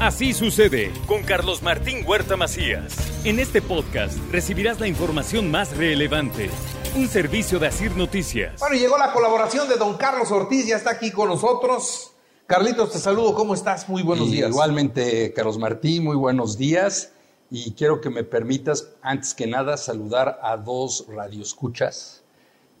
Así sucede con Carlos Martín Huerta Macías. En este podcast recibirás la información más relevante. Un servicio de Asir Noticias. Bueno, llegó la colaboración de don Carlos Ortiz, ya está aquí con nosotros. Carlitos, te saludo, ¿cómo estás? Muy buenos Y días. Igualmente, Carlos Martín, muy buenos días. Y quiero que me permitas, antes que nada, saludar a dos radioescuchas,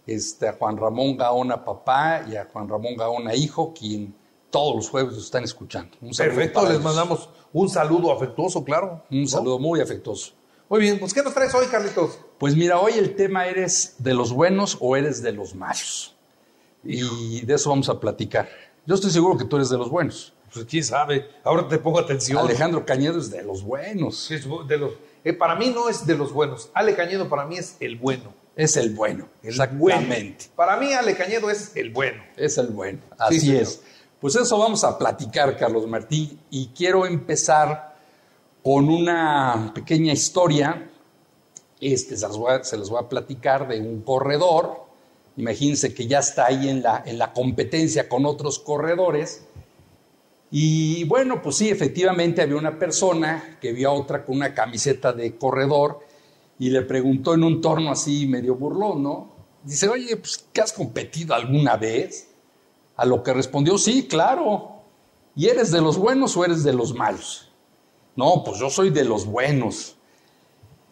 este, a Juan Ramón Gaona papá y a Juan Ramón Gaona hijo, quien todos los jueves los están escuchando. Un Perfecto, les ellos. mandamos un saludo afectuoso, claro. Un ¿no? saludo muy afectuoso. Muy bien, pues ¿qué nos traes hoy, Carlitos? Pues mira, hoy el tema eres de los buenos o eres de los malos. Y de eso vamos a platicar. Yo estoy seguro que tú eres de los buenos. Pues quién sabe, ahora te pongo atención. Alejandro Cañedo es de los buenos. Es de los- eh, para mí no es de los buenos. Ale Cañedo para mí es el bueno. Es el bueno. El Exactamente. bueno. Para mí Ale Cañedo es el bueno. Es el bueno. Sí, Así es. Pues eso vamos a platicar, Carlos Martí. Y quiero empezar con una pequeña historia. Este, se, las voy a, platicar de un corredor. Imagínense que ya está ahí en la, en la competencia con otros corredores. Y bueno, pues sí, efectivamente había una persona que vio a otra con una camiseta de corredor y le preguntó en un torno así medio burlón, ¿no? Dice, oye, pues, ¿qué has competido alguna vez? A lo que respondió, sí, claro. ¿Y eres de los buenos o eres de los malos? No, pues yo soy de los buenos.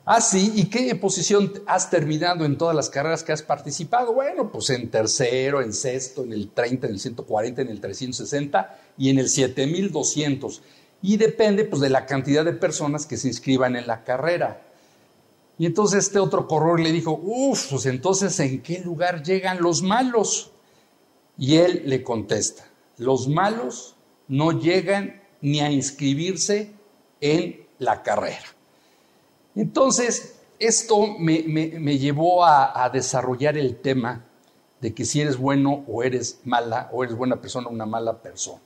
Ah, sí, ¿y qué posición has terminado en todas las carreras que has participado? Bueno, pues en tercero, en sexto, en el 30, en el 140, en el 360 y en el 7200. Y depende pues de la cantidad de personas que se inscriban en la carrera. Y entonces este otro corredor le dijo, uff, pues entonces ¿en qué lugar llegan los malos? Y él le contesta, los malos no llegan ni a inscribirse en la carrera. Entonces, esto me, me- me llevó a, a desarrollar el tema de que si eres bueno o eres mala, o eres buena persona o una mala persona.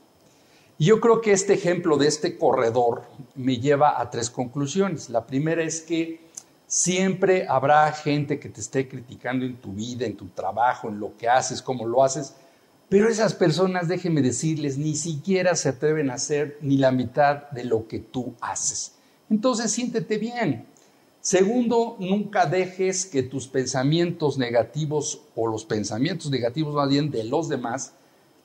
Y yo creo que este ejemplo de este corredor me lleva a tres conclusiones. La primera es que siempre habrá gente que te esté criticando en tu vida, en tu trabajo, en lo que haces, cómo lo haces, pero esas personas, déjenme decirles, ni siquiera se atreven a hacer ni la mitad de lo que tú haces. Entonces siéntete bien. Segundo, nunca dejes que tus pensamientos negativos o los pensamientos negativos más bien de los demás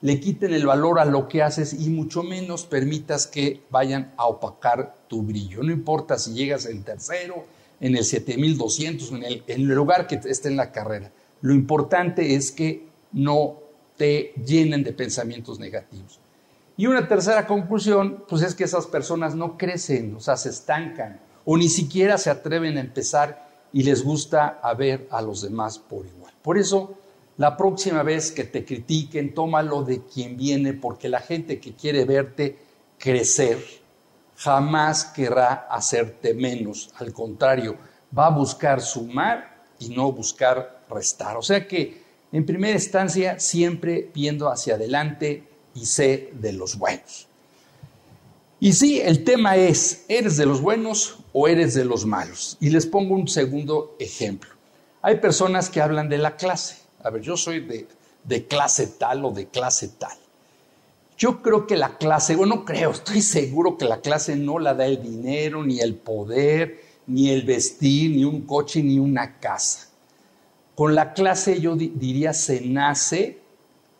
le quiten el valor a lo que haces y mucho menos permitas que vayan a opacar tu brillo. No importa si llegas en tercero, en el 7200, en el, en el lugar que esté en la carrera. Lo importante es que no te llenen de pensamientos negativos. Y una tercera conclusión, pues es que esas personas no crecen, o sea, se estancan o ni siquiera se atreven a empezar y les gusta ver a los demás por igual. Por eso, la próxima vez que te critiquen, tómalo de quien viene, porque la gente que quiere verte crecer jamás querrá hacerte menos. Al contrario, va a buscar sumar y no buscar restar. O sea que, en primera instancia, siempre viendo hacia adelante y sé de los buenos. Y sí, el tema es, ¿eres de los buenos o eres de los malos? Y les pongo un segundo ejemplo. Hay personas que hablan de la clase. A ver, yo soy de, clase tal o de clase tal. Yo creo que la clase, bueno, no creo, estoy seguro que la clase no la da el dinero, ni el poder, ni el vestir, ni un coche, ni una casa. Con la clase yo di- diría se nace,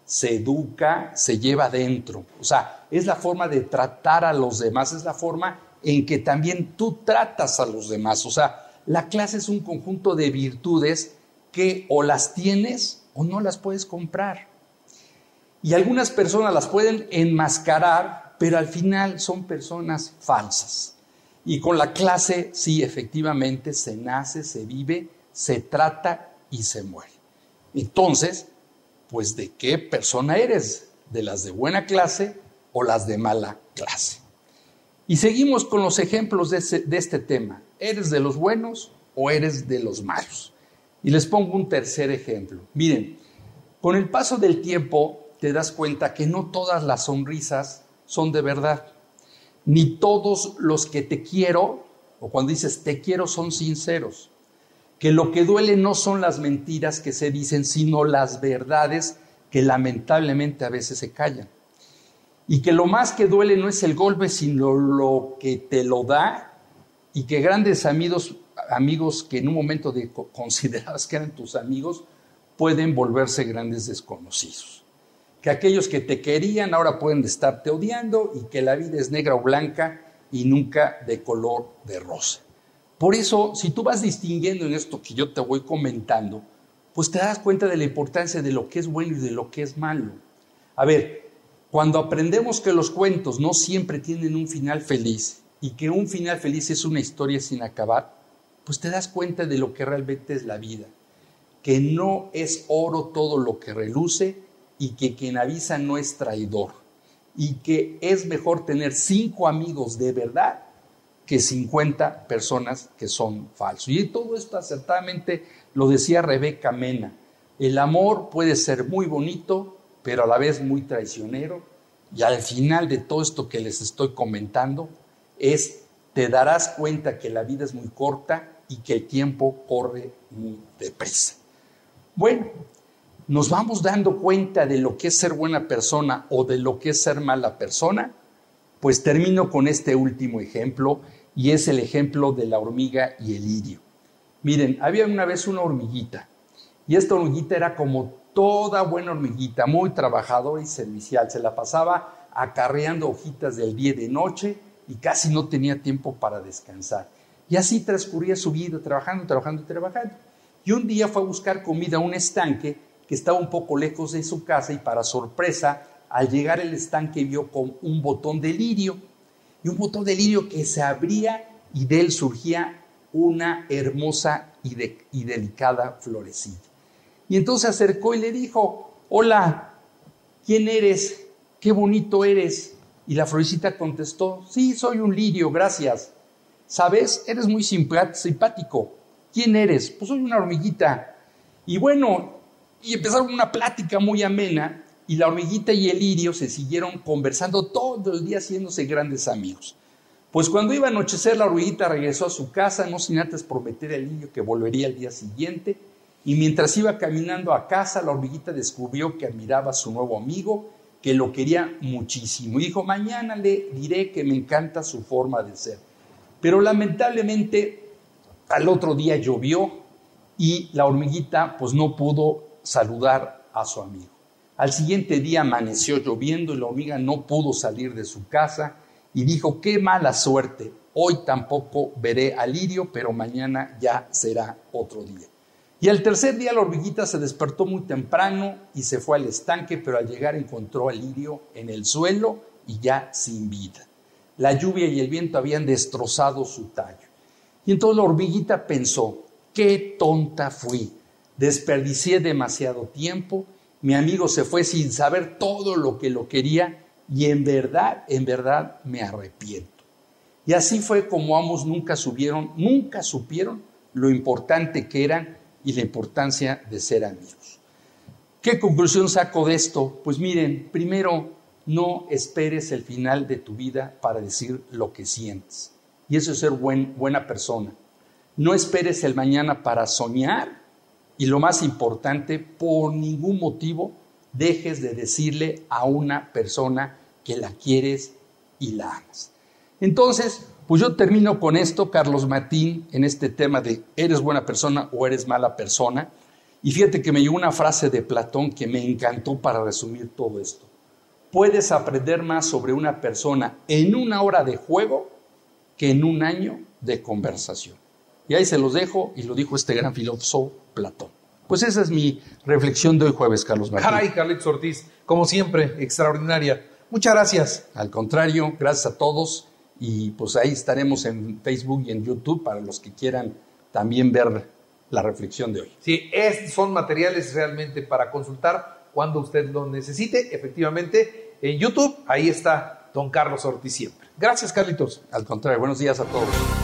se educa, se lleva adentro. O sea, es la forma de tratar a los demás, es la forma en que también tú tratas a los demás. O sea, la clase es un conjunto de virtudes que o las tienes o no las puedes comprar. Y algunas personas las pueden enmascarar, pero al final son personas falsas. Y con la clase, sí, efectivamente, se nace, se vive, se trata y se muere. Entonces, pues de qué persona eres, de las de buena clase o las de mala clase. Y seguimos con los ejemplos de, de este tema. ¿Eres de los buenos o eres de los malos? Y les pongo un tercer ejemplo. Miren, con el paso del tiempo te das cuenta que no todas las sonrisas son de verdad, ni todos los que te quiero, o cuando dices te quiero, son sinceros que lo que duele no son las mentiras que se dicen, sino las verdades que lamentablemente a veces se callan. y que lo más que duele no es el golpe, sino lo que te lo da y que grandes amigos, amigos que en un momento de considerabas que eran tus amigos, pueden volverse grandes desconocidos. Que aquellos que te querían ahora pueden estarte odiando y que la vida es negra o blanca y nunca de color de rosa. Por eso, si tú vas distinguiendo en esto que yo te voy comentando, pues te das cuenta de la importancia de lo que es bueno y de lo que es malo. A ver, cuando aprendemos que los cuentos no siempre tienen un final feliz y que un final feliz es una historia sin acabar, pues te das cuenta de lo que realmente es la vida, que no es oro todo lo que reluce y que quien avisa no es traidor y que es mejor tener cinco amigos de verdad que 50 personas que son falsos. Y todo esto acertadamente lo decía Rebeca Mena. El amor puede ser muy bonito, pero a la vez muy traicionero. Y al final de todo esto que les estoy comentando es, te darás cuenta que la vida es muy corta y que el tiempo corre muy deprisa. Bueno, nos vamos dando cuenta de lo que es ser buena persona o de lo que es ser mala persona. Pues termino con este último ejemplo y es el ejemplo de la hormiga y el lirio. Miren, había una vez una hormiguita y esta hormiguita era como toda buena hormiguita, muy trabajadora y servicial. Se la pasaba acarreando hojitas del día y de noche y casi no tenía tiempo para descansar. Y así transcurría su vida, trabajando, trabajando y trabajando. Y un día fue a buscar comida a un estanque que estaba un poco lejos de su casa y para sorpresa, al llegar al estanque vio con un botón de lirio y un botón de lirio que se abría y de él surgía una hermosa y, y delicada florecilla. Y entonces se acercó y le dijo, hola, ¿quién eres? Qué bonito eres. Y la florecita contestó, sí, soy un lirio, gracias. ¿Sabes? Eres muy simpático. ¿Quién eres? Pues soy una hormiguita. Y bueno, y empezaron una plática muy amena y la hormiguita y el lirio se siguieron conversando todo el día haciéndose grandes amigos. Pues cuando iba a anochecer, la hormiguita regresó a su casa, no sin antes prometer al lirio que volvería al día siguiente. Y mientras iba caminando a casa, la hormiguita descubrió que admiraba a su nuevo amigo, que lo quería muchísimo. Y dijo, mañana le diré que me encanta su forma de ser. Pero lamentablemente al otro día llovió y la hormiguita pues no pudo saludar a su amigo. Al siguiente día amaneció lloviendo y la hormiga no pudo salir de su casa y dijo, qué mala suerte, hoy tampoco veré a Lirio, pero mañana ya será otro día. Y al tercer día la hormiguita se despertó muy temprano y se fue al estanque, pero al llegar encontró a Lirio en el suelo y ya sin vida. La lluvia y el viento habían destrozado su tallo. Y entonces la hormiguita pensó, qué tonta fui, desperdicié demasiado tiempo mi amigo se fue sin saber todo lo que lo quería y en verdad, en verdad me arrepiento. Y así fue como ambos nunca subieron, nunca supieron lo importante que eran y la importancia de ser amigos. ¿Qué conclusión saco de esto? Pues miren, primero, no esperes el final de tu vida para decir lo que sientes. Y eso es ser buena persona. No esperes el mañana para soñar y lo más importante, por ningún motivo dejes de decirle a una persona que la quieres y la amas. Entonces, pues yo termino con esto, Carlos Martín, en este tema de eres buena persona o eres mala persona. Y fíjate que me llegó una frase de Platón que me encantó para resumir todo esto. Puedes aprender más sobre una persona en una hora de juego que en un año de conversación. Y ahí se los dejo, y lo dijo este gran filósofo Platón. Pues esa es mi reflexión de hoy jueves, Carlos Martín. Caray, Carlitos Ortiz, como siempre, extraordinaria. Muchas gracias. Al contrario, gracias a todos y pues ahí estaremos en Facebook y en YouTube para los que quieran también ver la reflexión de hoy. Sí, estos son materiales realmente para consultar cuando usted lo necesite. Efectivamente, en YouTube, ahí está don Carlos Ortiz siempre. Gracias, Carlitos. Al contrario, buenos días a todos.